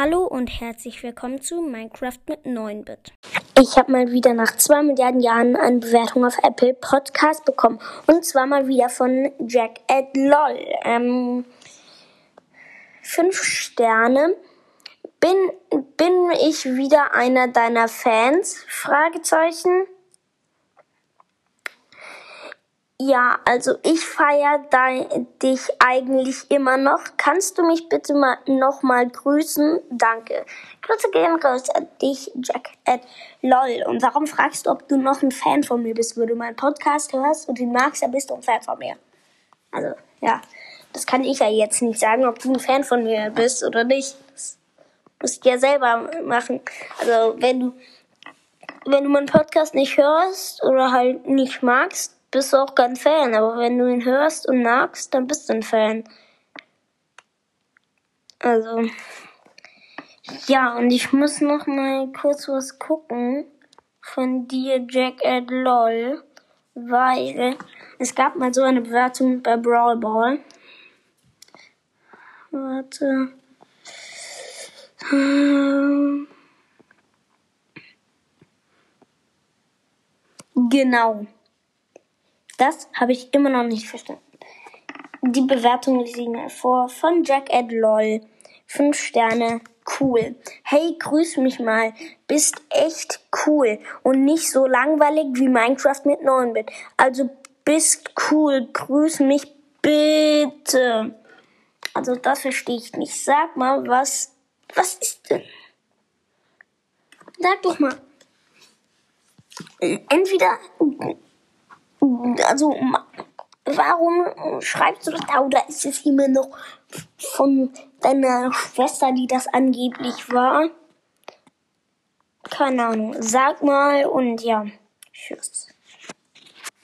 Hallo und herzlich willkommen zu Minecraft mit 9-Bit. Ich habe mal wieder nach 2 Milliarden Jahren eine Bewertung auf Apple Podcast bekommen. Und zwar mal wieder von Jack at LOL. Ähm, fünf Sterne. Bin, bin ich wieder einer deiner Fans? Fragezeichen. Ja, also ich feiere dich eigentlich immer noch. Kannst du mich bitte mal nochmal grüßen? Danke. Grüße gehen raus an dich, Jack at LOL. Und warum fragst du, ob du noch ein Fan von mir bist? Wenn du meinen Podcast hörst und ihn magst, dann bist du ein Fan von mir. Also, ja. Das kann ich ja jetzt nicht sagen, ob du ein Fan von mir bist oder nicht. Das musst du ja selber machen. Also, wenn du, wenn du meinen Podcast nicht hörst oder halt nicht magst, bist du auch kein Fan. Aber wenn du ihn hörst und magst, dann bist du ein Fan. Also. Ja, und ich muss noch mal kurz was gucken von dir, Jack at LOL, weil es gab mal so eine Bewertung bei Brawl Ball. Warte. Genau. Das habe ich immer noch nicht verstanden. Die Bewertung lese ich mal vor von Jack at LOL. Fünf Sterne. Cool. Hey, grüß mich mal. Bist echt cool und nicht so langweilig wie Minecraft mit 9-Bit. Also bist cool. Grüß mich bitte. Also das verstehe ich nicht. Sag mal, was was ist denn? Sag doch mal. Entweder also, warum schreibst du das da oder ist es immer noch von deiner Schwester, die das angeblich war? Keine Ahnung. Sag mal und ja, tschüss.